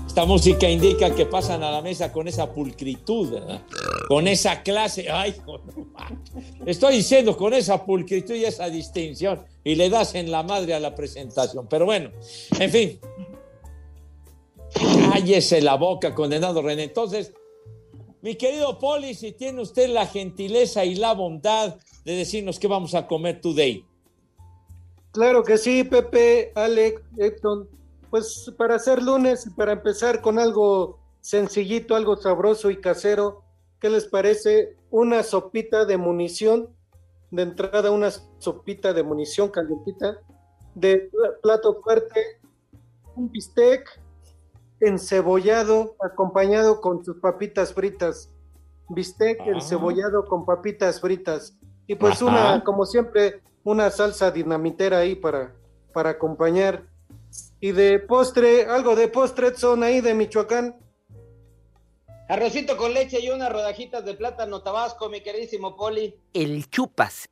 S6: Esta música indica que pasan a la mesa con esa pulcritud, ¿verdad? Con esa clase. Ay. Estoy diciendo con esa pulcritud y esa distinción. Y le das en la madre a la presentación. Pero bueno, en fin. Cállese la boca, condenado René. Entonces, mi querido Poli, si tiene usted la gentileza y la bondad de decirnos qué vamos a comer today.
S10: Claro que sí, Pepe, Alex, Edson. Pues para hacer lunes y para empezar con algo sencillito, algo sabroso y casero, ¿qué les parece? Una sopita de munición, de entrada una sopita de munición calientita, de pla- plato fuerte, un bistec encebollado acompañado con sus papitas fritas. Bistec
S6: Ah.
S10: encebollado con papitas fritas. Y pues
S6: Ajá.
S10: una, como siempre, una salsa dinamitera ahí para, para acompañar. Y de postre, algo de postre son ahí de Michoacán.
S9: Arrocito con leche y unas rodajitas de plátano tabasco, mi queridísimo Poli.
S45: El chupas.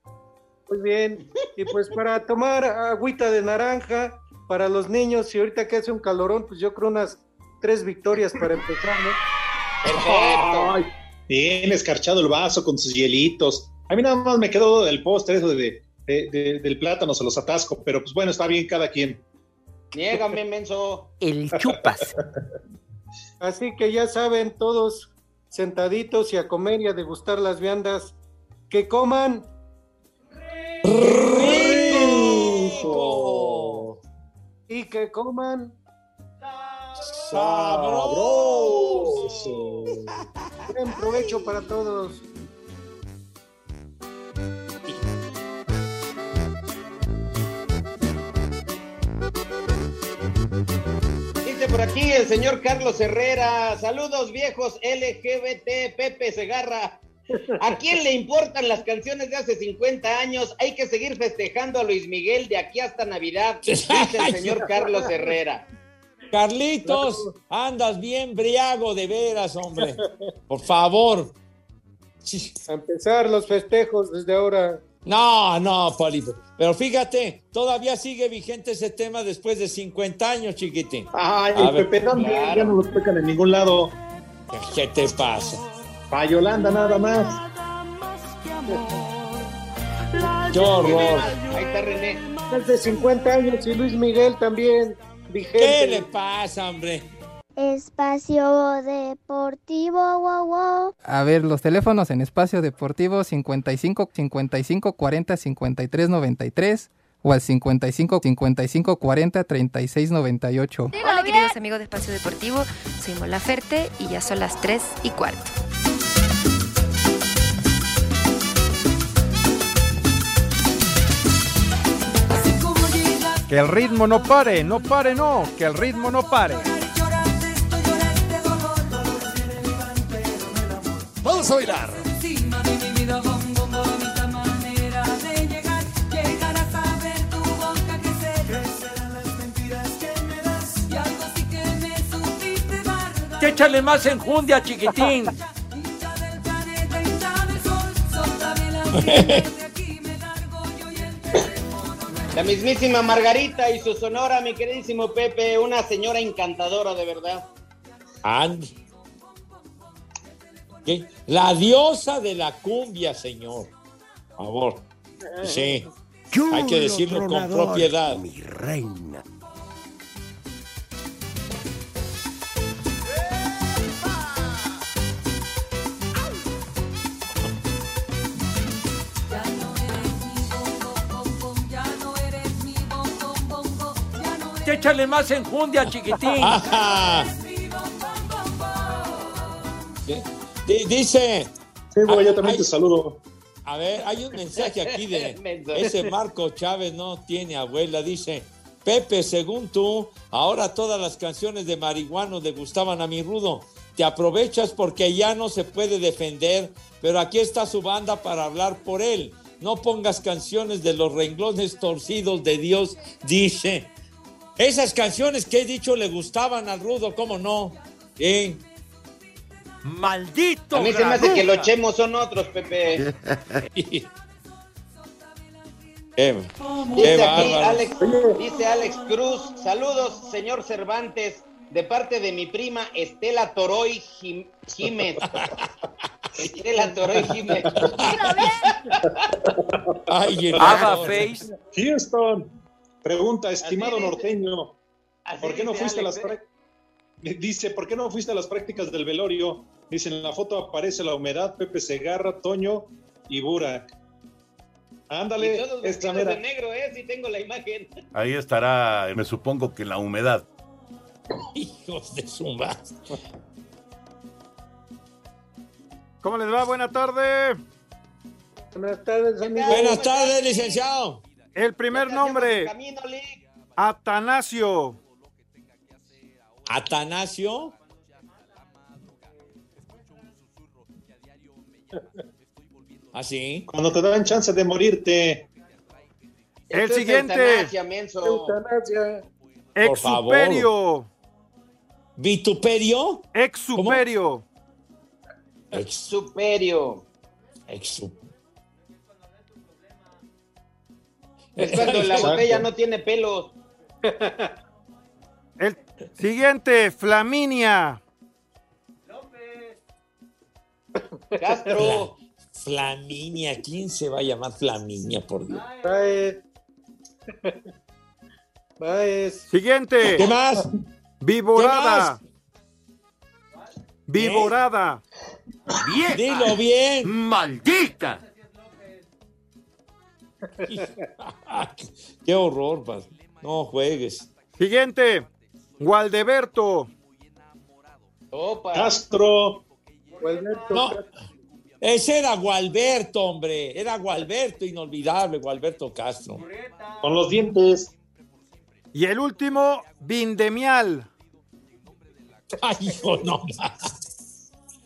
S10: Muy bien. Y pues para tomar agüita de naranja para los niños, y ahorita que hace un calorón, pues yo creo unas tres victorias para empezar, ¿no?
S7: Ay, bien escarchado el vaso con sus hielitos. A mí nada más me quedó del postre eso de de- de- del plátano, se los atasco, pero pues bueno, está bien cada quien.
S9: Niégame, menso.
S46: El chupas.
S10: Así que ya saben, todos sentaditos y a comer y a degustar las viandas. Que coman. Y que coman.
S6: ¡Sabroso!
S10: Buen provecho para todos.
S9: Dice por aquí el señor Carlos Herrera. Saludos viejos LGBT, Pepe Segarra. ¿A quién le importan las canciones de hace 50 años? Hay que seguir festejando a Luis Miguel de aquí hasta Navidad, dice el señor Carlos Herrera.
S6: Carlitos, andas bien briago de veras, hombre. Por favor.
S10: A empezar los festejos desde ahora.
S6: No, no, Poli. Pero fíjate, todavía sigue vigente ese tema después de 50 años, chiquitín.
S7: Ay,
S6: A ver,
S7: Pepe también,
S6: claro.
S7: ya no los pecan en ningún lado.
S6: ¿Qué te pasa?
S7: Pa' Yolanda nada más.
S6: Qué horror.
S9: Ahí está René.
S10: Más de 50 años y Luis Miguel también vigente.
S6: ¿Qué le pasa, hombre?
S42: Espacio Deportivo, wow, wow.
S47: A ver, los teléfonos en espacio deportivo 55 55 40 53 93 o al 55 55 40 36 98.
S48: Hola queridos amigos de Espacio Deportivo, soy Mola Ferte y ya son las 3 y cuarto.
S2: Que el ritmo no pare, no pare, no, que el ritmo no pare.
S8: Vamos a bailar.
S6: Que échale más enjundia, chiquitín.
S9: La mismísima Margarita y su sonora, mi queridísimo Pepe, una señora encantadora de verdad.
S6: And- ¿Qué? La diosa de la cumbia, señor. Por favor. Sí. Hay que decirlo con propiedad.
S49: Mi reina.
S6: Échale más enjundia, chiquitín. Di- di- Dice.
S7: Sí, güey, yo también te saludo.
S6: A ver, hay un mensaje aquí de ese Marco Chávez no tiene abuela. Dice, Pepe, según tú, ahora todas las canciones de marihuanos le gustaban a mi rudo. Te aprovechas porque ya no se puede defender, pero aquí está su banda para hablar por él. No pongas canciones de los renglones torcidos de Dios, dice. Esas canciones que he dicho le gustaban al rudo, ¿cómo no? ¿Eh?
S8: ¡Maldito!
S9: A mí se me hace que los chemos son otros, Pepe.
S6: Qué, qué
S9: Dice aquí. Alex, dice Alex Cruz, saludos, señor Cervantes, de parte de mi prima Estela Toroy Jim- Jiménez. Estela Toroy Jiménez.
S6: Ay, el.
S8: Face.
S7: Houston, pregunta, estimado
S9: dice-
S7: norteño, ¿por qué no fuiste a las
S9: ¿eh?
S7: prácticas? Dice, ¿por qué no fuiste a las prácticas del velorio? Dice, en la foto aparece la humedad, Pepe Segarra, Toño y Burak.
S9: Y
S7: Ándale,
S9: todos
S7: esta
S9: de negro, ¿eh? Sí tengo la imagen.
S50: Ahí estará, me supongo que la humedad.
S6: Hijos de su madre.
S2: ¿Cómo les va? Buena tarde.
S10: Buenas tardes, amigos.
S6: Buenas tardes, licenciado.
S2: El primer nombre. Atanasio.
S6: Atanasio. Así.
S7: Cuando te dan chance de morirte.
S2: El
S9: Esto
S2: siguiente,
S9: eutanasia.
S10: Eutanasia.
S2: Exuperio.
S6: ¿Vituperio?
S2: Exuperio.
S6: Ex,
S9: Superio. Es cuando la botella no tiene pelos.
S2: El siguiente, Flaminia.
S9: Castro.
S6: Flaminia, ¿quién se va a llamar Flaminia, por Dios?
S10: Baez. Baez.
S2: Siguiente.
S6: ¿Qué más?
S2: Viborada. Viborada.
S6: ¡Vieja! Dilo bien.
S2: ¡Maldita!
S6: Qué horror. No juegues.
S2: Siguiente. Gualdeberto.
S7: Castro.
S6: No, ese era Gualberto, hombre. Era Gualberto, inolvidable, Gualberto Castro.
S7: Con los dientes.
S2: Y el último, Vindemial.
S6: Ay, hijo, no.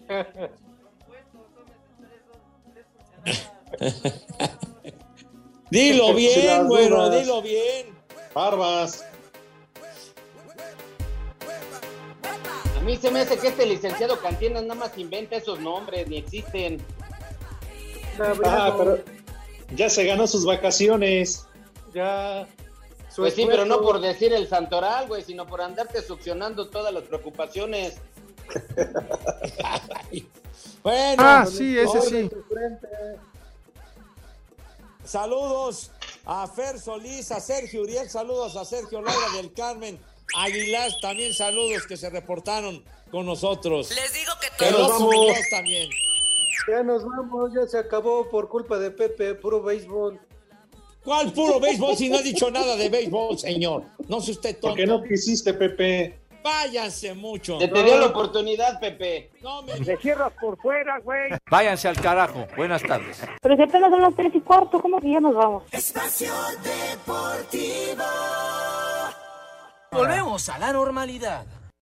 S6: dilo bien, güero, dilo bien.
S7: Barbas.
S9: A mí se me hace que este licenciado Cantinas nada más inventa esos nombres, ni existen.
S7: Ah, pero ya se ganó sus vacaciones.
S10: Ya. Su
S9: Pues sí, pero no por decir el santoral, güey, sino por andarte succionando todas las preocupaciones.
S6: Bueno,
S43: Ah, sí, ese sí.
S6: Saludos a Fer Solís, a Sergio Uriel, saludos a Sergio Laura del Carmen Aguilar, también saludos que se reportaron con nosotros.
S8: Les digo que
S6: Que
S7: nos
S6: los
S7: vamos.
S6: También.
S10: Ya nos vamos, ya se acabó por culpa de Pepe, puro béisbol.
S6: ¿Cuál puro béisbol si no he dicho nada de béisbol, señor? No sé usted tonto.
S7: Porque no quisiste, Pepe.
S6: Váyanse mucho.
S9: Se te dio la oportunidad, Pepe.
S6: No me...
S51: Le cierras por fuera, güey.
S2: Váyanse al carajo. Buenas tardes.
S52: Pero si apenas son las tres y cuarto, ¿cómo que ya nos vamos?
S8: Espacio Deportivo. Volvemos a la normalidad.